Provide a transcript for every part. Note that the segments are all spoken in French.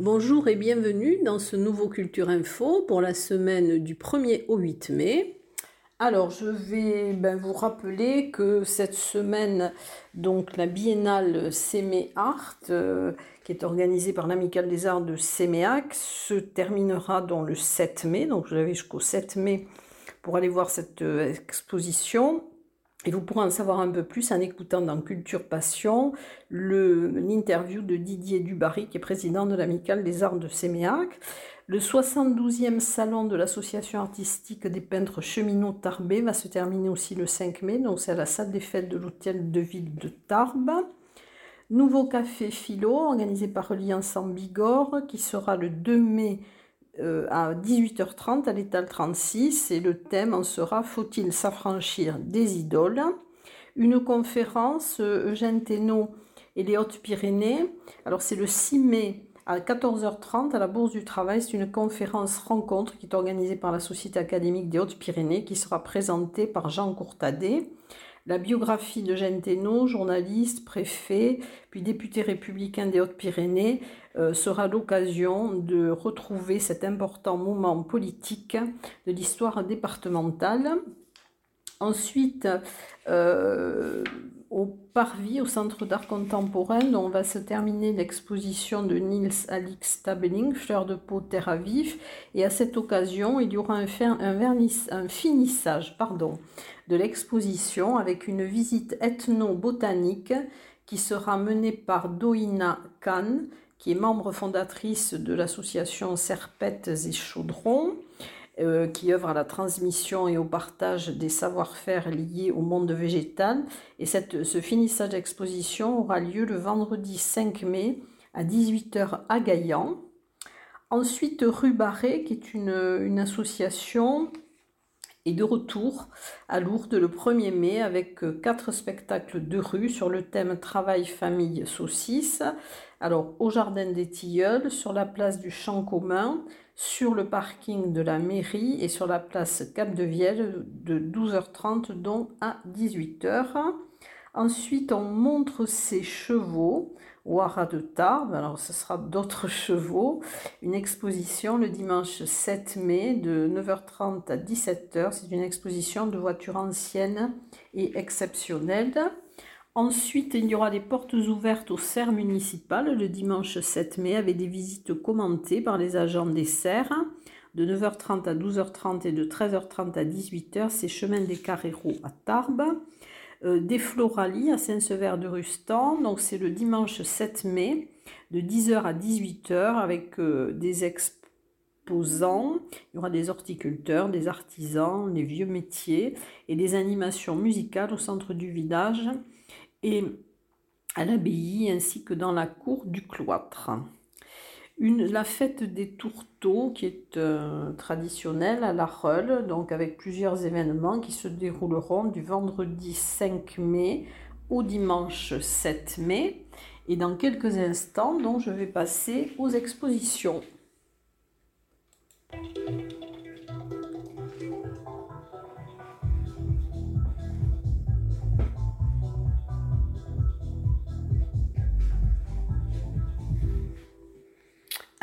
Bonjour et bienvenue dans ce nouveau Culture Info pour la semaine du 1er au 8 mai. Alors, je vais ben, vous rappeler que cette semaine, donc la biennale Sémé Art, euh, qui est organisée par l'Amicale des Arts de Séméac, se terminera dans le 7 mai. Donc, vous avez jusqu'au 7 mai pour aller voir cette euh, exposition. Et vous pourrez en savoir un peu plus en écoutant dans Culture Passion l'interview de Didier Dubarry, qui est président de l'Amicale des Arts de Séméac. Le 72e salon de l'Association artistique des peintres cheminots Tarbé va se terminer aussi le 5 mai, donc c'est à la salle des fêtes de l'hôtel de ville de Tarbes. Nouveau café philo organisé par Reliance en Bigorre qui sera le 2 mai euh, à 18h30 à l'étal 36 et le thème en sera Faut-il s'affranchir des idoles? Une conférence euh, Eugène Thénault et les Hautes-Pyrénées. Alors c'est le 6 mai à 14h30 à la Bourse du Travail. C'est une conférence rencontre qui est organisée par la Société académique des Hautes-Pyrénées qui sera présentée par Jean Courtadet. La biographie de Jeanne Thénault, journaliste, préfet, puis député républicain des Hautes-Pyrénées, euh, sera l'occasion de retrouver cet important moment politique de l'histoire départementale. Ensuite, euh, au Parvis, au Centre d'art contemporain, on va se terminer l'exposition de Niels Alix Tabeling, Fleurs de peau, terre à vif. Et à cette occasion, il y aura un, un finissage pardon, de l'exposition avec une visite ethno-botanique qui sera menée par Doina Khan, qui est membre fondatrice de l'association Serpettes et Chaudrons, euh, qui œuvre à la transmission et au partage des savoir-faire liés au monde végétal. Et ce finissage d'exposition aura lieu le vendredi 5 mai à 18h à Gaillan. Ensuite, Rue Barré, qui est une, association est de retour à Lourdes le 1er mai avec euh, quatre spectacles de rue sur le thème Travail, famille, saucisse. Alors au Jardin des Tilleuls, sur la place du Champ commun, sur le parking de la mairie et sur la place Cap de Vielle de 12h30 donc à 18h. Ensuite, on montre ses chevaux au Haras de Tarbes. Alors, ce sera d'autres chevaux. Une exposition le dimanche 7 mai de 9h30 à 17h. C'est une exposition de voitures anciennes et exceptionnelles. Ensuite, il y aura des portes ouvertes au serre municipal le dimanche 7 mai avec des visites commentées par les agents des serres de 9h30 à 12h30 et de 13h30 à 18h. C'est chemin des Carreros à Tarbes. Euh, des Floralies à Saint-Sever de Rustan. Donc c'est le dimanche 7 mai de 10h à 18h avec euh, des exposants. Il y aura des horticulteurs, des artisans, des vieux métiers et des animations musicales au centre du village et à l'abbaye ainsi que dans la cour du cloître. Une, la fête des tourteaux qui est euh, traditionnelle à la Reule, donc avec plusieurs événements qui se dérouleront du vendredi 5 mai au dimanche 7 mai. Et dans quelques instants, donc, je vais passer aux expositions.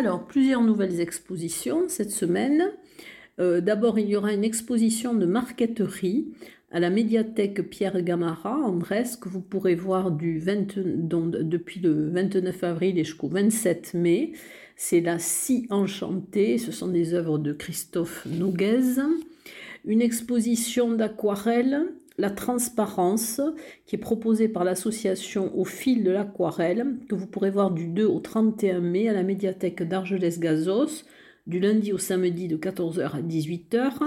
Alors, plusieurs nouvelles expositions cette semaine. Euh, d'abord, il y aura une exposition de marqueterie à la médiathèque Pierre Gamara en Brest que vous pourrez voir depuis le 29 avril jusqu'au 27 mai. C'est la Scie enchantée, ce sont des œuvres de Christophe Noguez. Une exposition d'aquarelles la transparence qui est proposée par l'association Au fil de l'aquarelle, que vous pourrez voir du 2 au 31 mai à la médiathèque d'Argelès-Gazos, du lundi au samedi de 14h à 18h.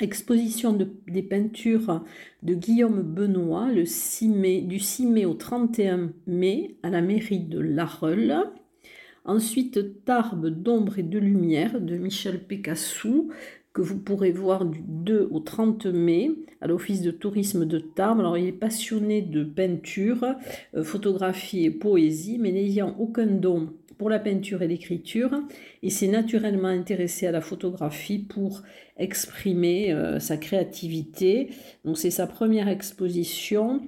Exposition des peintures de Guillaume Benoît le 6 mai, du 6 mai au 31 mai à la mairie de Larreule. Ensuite, Tarbes d'ombre et de lumière de Michel Pécassou, que vous pourrez voir du 2 au 30 mai à l'Office de tourisme de Tarbes. Alors, il est passionné de peinture, euh, photographie et poésie, mais n'ayant aucun don pour la peinture et l'écriture et s'est naturellement intéressé à la photographie pour exprimer euh, sa créativité. Donc c'est sa première exposition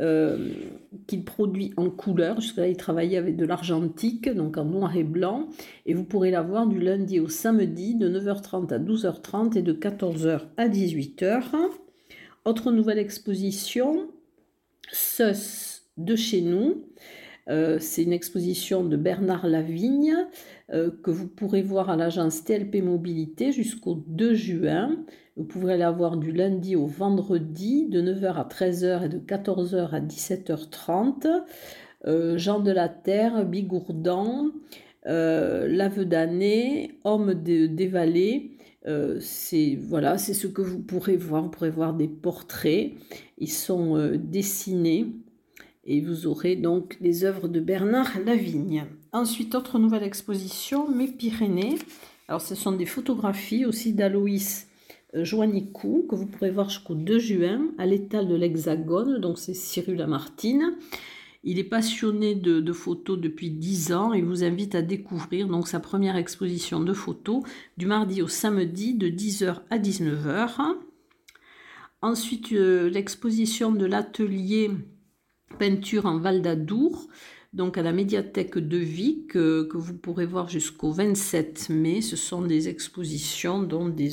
euh, qu'il produit en couleur. Jusqu'à là, il travaillait avec de l'argentique, donc en noir et blanc. Et vous pourrez la voir du lundi au samedi de 9h30 à 12h30 et de 14h à 18h. Autre nouvelle exposition, Sus de chez nous. Euh, c'est une exposition de Bernard Lavigne euh, que vous pourrez voir à l'agence TLP Mobilité jusqu'au 2 juin. Vous pourrez la voir du lundi au vendredi de 9h à 13h et de 14h à 17h30. Euh, Jean de la Terre, Bigourdan, Lave d'année, Homme des vallées. c'est voilà, c'est ce que vous pourrez voir. Vous pourrez voir des portraits. Ils sont dessinés et vous aurez donc les œuvres de Bernard Lavigne. Ensuite, autre nouvelle exposition, Mes Pyrénées. Alors, ce sont des photographies aussi d'Aloïs euh, Joannicou que vous pourrez voir jusqu'au 2 juin à l'étal de l'Hexagone. Donc, c'est Cyril Lamartine. Il est passionné de, photos depuis 10 ans et vous invite à découvrir donc sa première exposition de photos du mardi au samedi de 10h à 19h. Ensuite, euh, l'exposition de l'atelier peinture en Val d'Adour, donc à la médiathèque de Vic, que, vous pourrez voir jusqu'au 27 mai. Ce sont des expositions, dont des,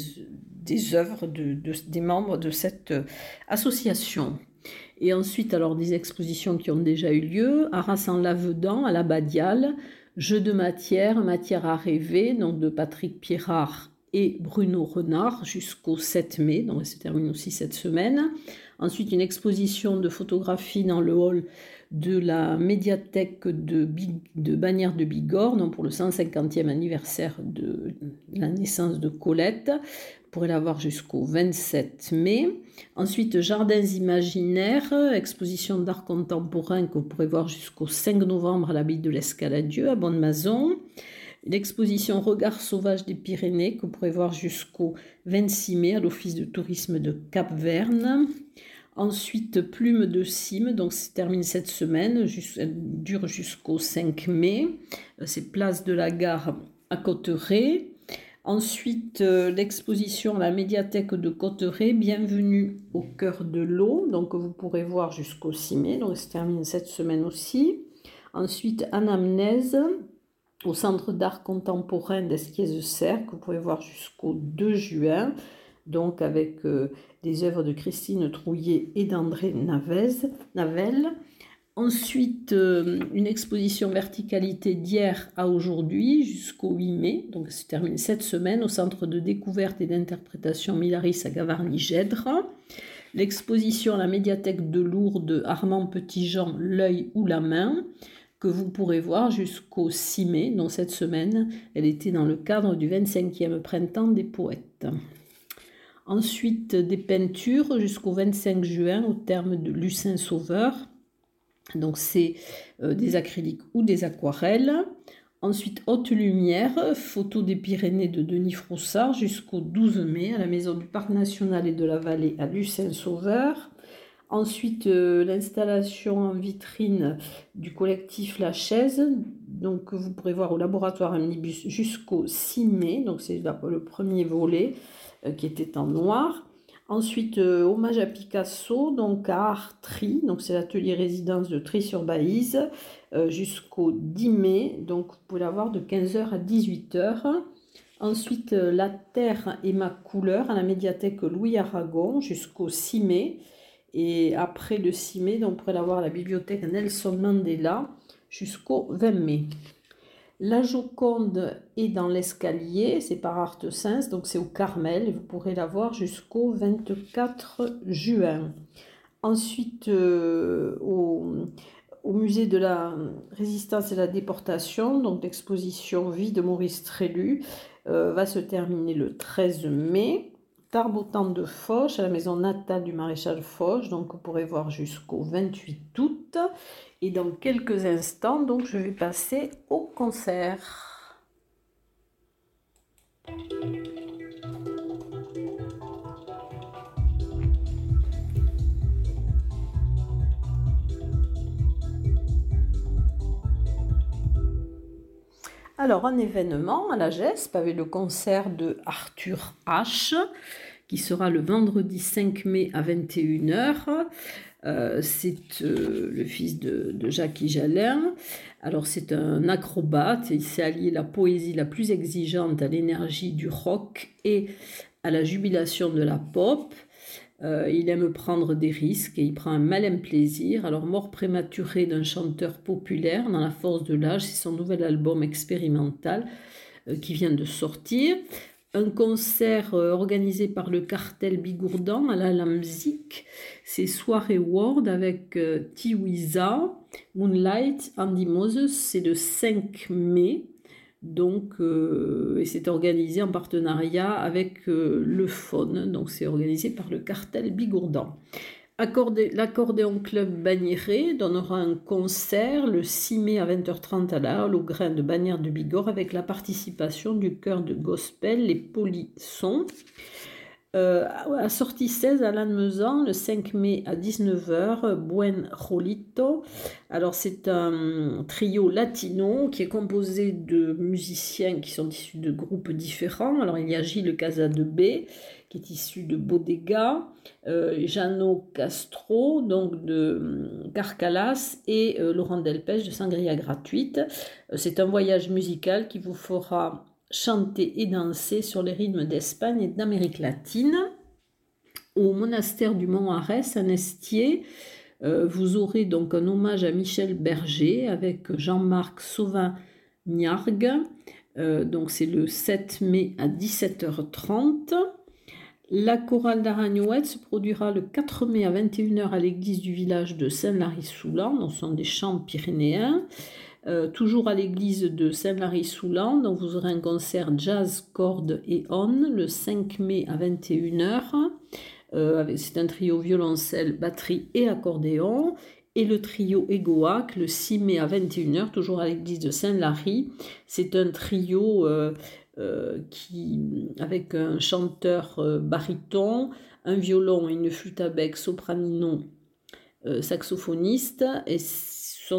des œuvres de, des membres de cette euh, association. Et ensuite, alors des expositions qui ont déjà eu lieu, Arras en Lavedan, à la Badiale, Jeux de matière, matière à rêver, donc de Patrick Pierrard et Bruno Renard jusqu'au 7 mai, donc ça se termine aussi cette semaine. Ensuite, une exposition de photographie dans le hall de la médiathèque de, de Bagnères de Bigorre, pour le 150e anniversaire de la naissance de Colette. Vous pourrez la voir jusqu'au 27 mai. Ensuite, Jardins imaginaires, exposition d'art contemporain que vous pourrez voir jusqu'au 5 novembre à l'abbaye de l'Escaladieu à Bonne-Maison. L'exposition Regard sauvage des Pyrénées que vous pourrez voir jusqu'au 26 mai à l'Office de tourisme de Cap-Verne. Ensuite, Plume de Cime, donc ça termine cette semaine, elle dure jusqu'au 5 mai. Euh, c'est Place de la Gare à Cotteret. Ensuite, euh, l'exposition la médiathèque de Cotteret, Bienvenue au cœur de l'eau, donc vous pourrez voir jusqu'au 6 mai, donc ça termine cette semaine aussi. Ensuite, Anamnèse au Centre d'art contemporain d'Esquies-Serre, que vous pouvez voir jusqu'au 2 juin donc avec euh, des œuvres de Christine Trouillet et d'André Navel. Ensuite, euh, une exposition verticalité d'hier à aujourd'hui jusqu'au 8 mai, donc ça se termine cette semaine au Centre de découverte et d'interprétation Milaris à Gavarnie-Gèdre. L'exposition à la médiathèque de Lourdes Armand Petitjean, L'œil ou la main, que vous pourrez voir jusqu'au 6 mai, donc cette semaine, elle était dans le cadre du 25e printemps des poètes. Ensuite, des peintures jusqu'au 25 juin au terme de Lucin Sauveur. Donc, c'est euh, des acryliques ou des aquarelles. Ensuite, Haute Lumière, photo des Pyrénées de Denis Froussard jusqu'au 12 mai à la Maison du Parc National et de la Vallée à Lucin-Sauveur. Ensuite, euh, l'installation en vitrine du collectif La Chaise, donc vous pourrez voir au laboratoire Omnibus jusqu'au 6 mai, donc c'est le premier volet. Euh, qui était en noir. Ensuite, euh, hommage à Picasso, donc à Art Tri, donc c'est l'atelier résidence de Tri-sur-Baïse, jusqu'au 10 mai, donc vous pouvez la voir de 15h à 18h. Ensuite, La Terre et ma couleur à la médiathèque Louis Aragon jusqu'au 6 mai. Et après le 6 mai, donc, vous pourrez la voir à la bibliothèque Nelson Mandela jusqu'au 20 mai. La Joconde est dans l'escalier, c'est par Art Sens, donc c'est au Carmel, et vous pourrez la voir jusqu'au 24 juin. Ensuite, euh, au, musée de la résistance et la déportation, donc l'exposition Vie de Maurice Trélu, euh, va se terminer le 13 mai. Tarbotan de Foch, à la maison natale du maréchal Foch, donc vous pourrez voir jusqu'au 28 août. Et dans quelques instants, donc, je vais passer au concert. Alors, un événement à la GESP avec le concert de Arthur H, qui sera le vendredi 5 mai à 21h. Euh, c'est euh, le fils de, de Jacques Jalin. Alors c'est un acrobate, il s'est allié la poésie la plus exigeante à l'énergie du rock et à la jubilation de la pop. Euh, il aime prendre des risques et il prend un malin plaisir. Alors, mort prématurée d'un chanteur populaire dans la force de l'âge, c'est son nouvel album expérimental euh, qui vient de sortir. Un concert euh, organisé par le cartel Bigourdan à la Lamzik, c'est Soirée World avec Tiwiza, Moonlight, Andy Moses, c'est le 5 mai. Donc, euh, et c'est organisé en partenariat avec euh, le FON, donc c'est organisé par le cartel Bigourdan. L'accordéon club Bagnéré donnera un concert le 6 mai à 20h30 à la Halle au Grain de Bagnères de Bigorre avec la participation du chœur de gospel Les Polissons. Euh, à sortie 16 à Lannemezan, le 5 mai à 19h, Buen Rolito. Alors c'est un trio latino qui est composé de musiciens qui sont issus de groupes différents. Alors il y a Gilles Casadebé qui est issu de Bodega, euh, Jano Castro donc de Carcalas et euh, Laurent Delpech de Sangria Gratuite. Euh, c'est un voyage musical qui vous fera chanter et danser sur les rythmes d'Espagne et d'Amérique latine. Au monastère du Mont Arès, à Nestier, euh, vous aurez donc un hommage à Michel Berger avec Jean-Marc Sauvin-Niargue. Euh, donc c'est le 7 mai à 17h30. La chorale d'Aragnouette se produira le 4 mai à 21h à l'église du village de Saint-Lary-Soulan, ce sont des chants pyrénéens. Euh, toujours à l'église de Saint-Lary-Soulan. Donc vous aurez un concert jazz, cordes et on le 5 mai à 21h. Euh, c'est un trio violoncelle, batterie et accordéon. Et le trio Egoac le 6 mai à 21h, toujours à l'église de Saint-Lary. C'est un trio euh, qui, avec un chanteur baryton, un violon et une flûte à bec sopranino saxophoniste. Et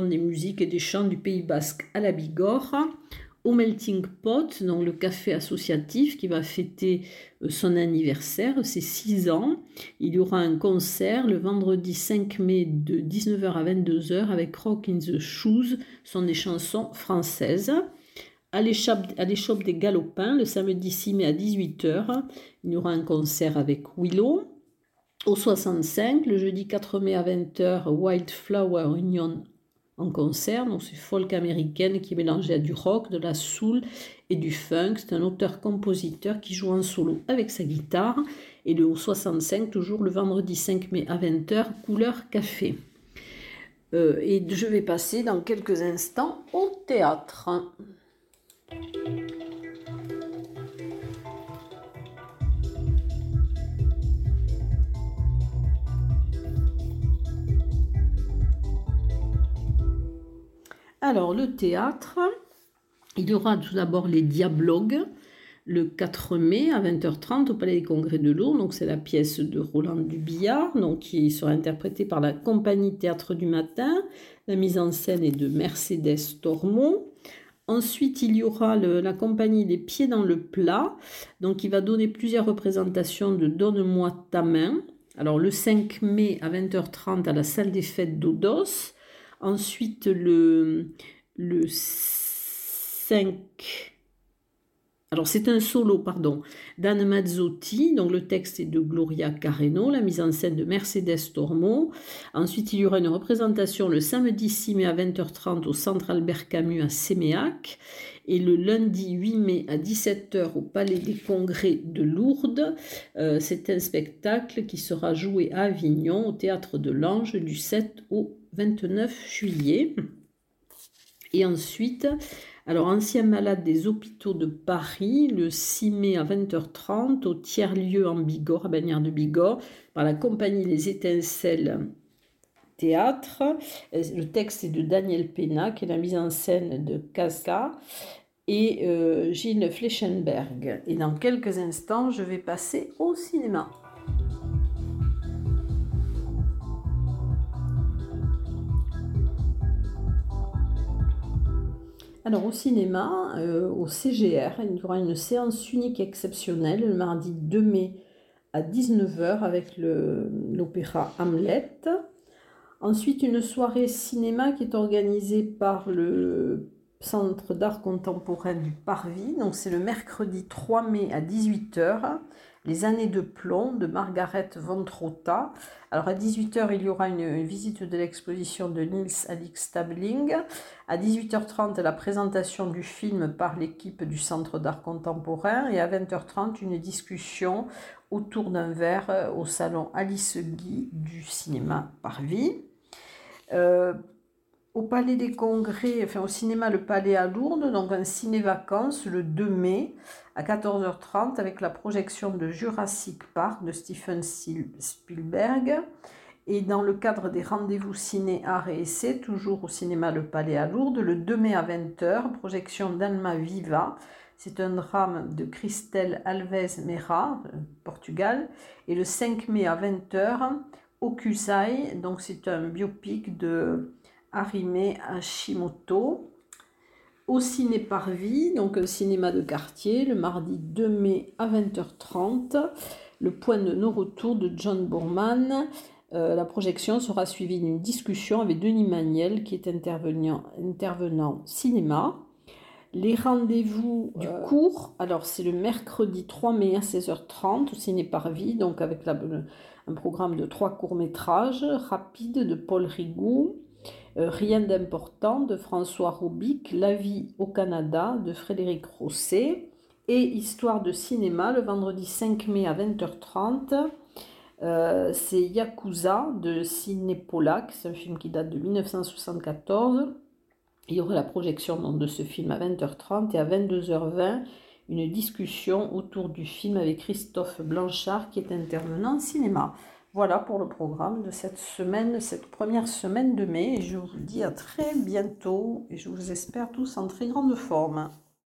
des musiques et des chants du Pays Basque à la Bigorre, au Melting Pot, donc le café associatif qui va fêter euh, son anniversaire, c'est 6 ans. Il y aura un concert le vendredi 5 mai de 19h à 22h avec Rock in the Shoes, sont des chansons françaises. À l'échoppe des Galopins, le samedi 6 mai à 18h, il y aura un concert avec Willow. Au 65, le jeudi 4 mai à 20h, Wildflower Union en concert. Donc c'est folk américaine qui à du rock, de la soul et du funk. C'est un auteur-compositeur qui joue en solo avec sa guitare. Et le 65, toujours le vendredi 5 mai à 20h, couleur café. Euh, et je vais passer dans quelques instants au théâtre. Alors, le théâtre, il y aura tout d'abord les Diablogues le 4 mai à 20h30 au Palais des Congrès de Lourdes. Donc, c'est la pièce de Roland Dubillard, donc, qui sera interprétée par la Compagnie Théâtre du Matin. La mise en scène est de Mercedes Tormont. Ensuite, il y aura la compagnie Les Pieds dans le plat, donc qui va donner plusieurs représentations de Donne-moi ta main. Alors, le 5 mai à 20h30 à la salle des fêtes d'Odos. Ensuite, le, le 5. Alors, c'est un solo, pardon, d'Anne Mazzotti. Donc, le texte est de Gloria Carreno, la mise en scène de Mercedes Tormo. Ensuite, il y aura une représentation le samedi 6 mai à 20h30 au Centre Albert Camus à Séméac. Et le lundi 8 mai à 17h au Palais des Congrès de Lourdes. Euh, c'est un spectacle qui sera joué à Avignon, au Théâtre de l'Ange, du 7 au 29 juillet. Et ensuite, alors ancien malade des hôpitaux de Paris, le 6 mai à 20h30 au tiers-lieu en Bigorre, à Bagnères de Bigorre, par la compagnie Les Étincelles Théâtre. Le texte est de Daniel Pena, qui est la mise en scène de Casca et euh, Gilles Fleschenberg. Et dans quelques instants, je vais passer au cinéma. Alors au cinéma, euh, au CGR, il y aura une séance unique exceptionnelle le mardi 2 mai à 19h avec l'opéra Hamlet. Ensuite, une soirée cinéma qui est organisée par le Centre d'art contemporain du Parvis. Donc c'est le mercredi 3 mai à 18h. Les années de plomb de Margaret von Trotta. Alors à 18h, il y aura une, visite de l'exposition de Niels Alix Stabling. À 18h30, la présentation du film par l'équipe du Centre d'art contemporain. Et à 20h30, une discussion autour d'un verre au salon Alice Guy du cinéma Parvis. Euh, au Palais des Congrès, enfin au cinéma Le Palais à Lourdes, donc un ciné-vacances le 2 mai à 14h30 avec la projection de Jurassic Park de Steven Spielberg. Et dans le cadre des rendez-vous ciné, art et essai, toujours au cinéma Le Palais à Lourdes, le 2 mai à 20h, projection d'Alma Viva. C'est un drame de Christelle Alves Meira, Portugal. Et le 5 mai à 20h, Okusai, donc c'est un biopic de Arime Hashimoto. Au Ciné Parvis, donc un cinéma de quartier, le mardi 2 mai à 20h30. Le point de non-retour de John Boorman. Euh, la projection sera suivie d'une discussion avec Denis Maniel, qui est intervenant, intervenant cinéma. Les rendez-vous du euh. cours, alors c'est le mercredi 3 mai à 16h30 au Ciné Parvis, donc avec un programme de trois courts-métrages rapides de Paul euh, Rien d'important de François Roubic, La vie au Canada de Frédéric Rosset et Histoire de cinéma le vendredi 5 mai à 20h30. Euh, c'est Yakuza de Ciné Polak, c'est un film qui date de 1974. Il y aura la projection de ce film à 20h30 et à 22h20 une discussion autour du film avec Christophe Blanchard qui est intervenant en cinéma. Voilà pour le programme de cette semaine, cette première semaine de mai. Et je vous dis à très bientôt et je vous espère tous en très grande forme.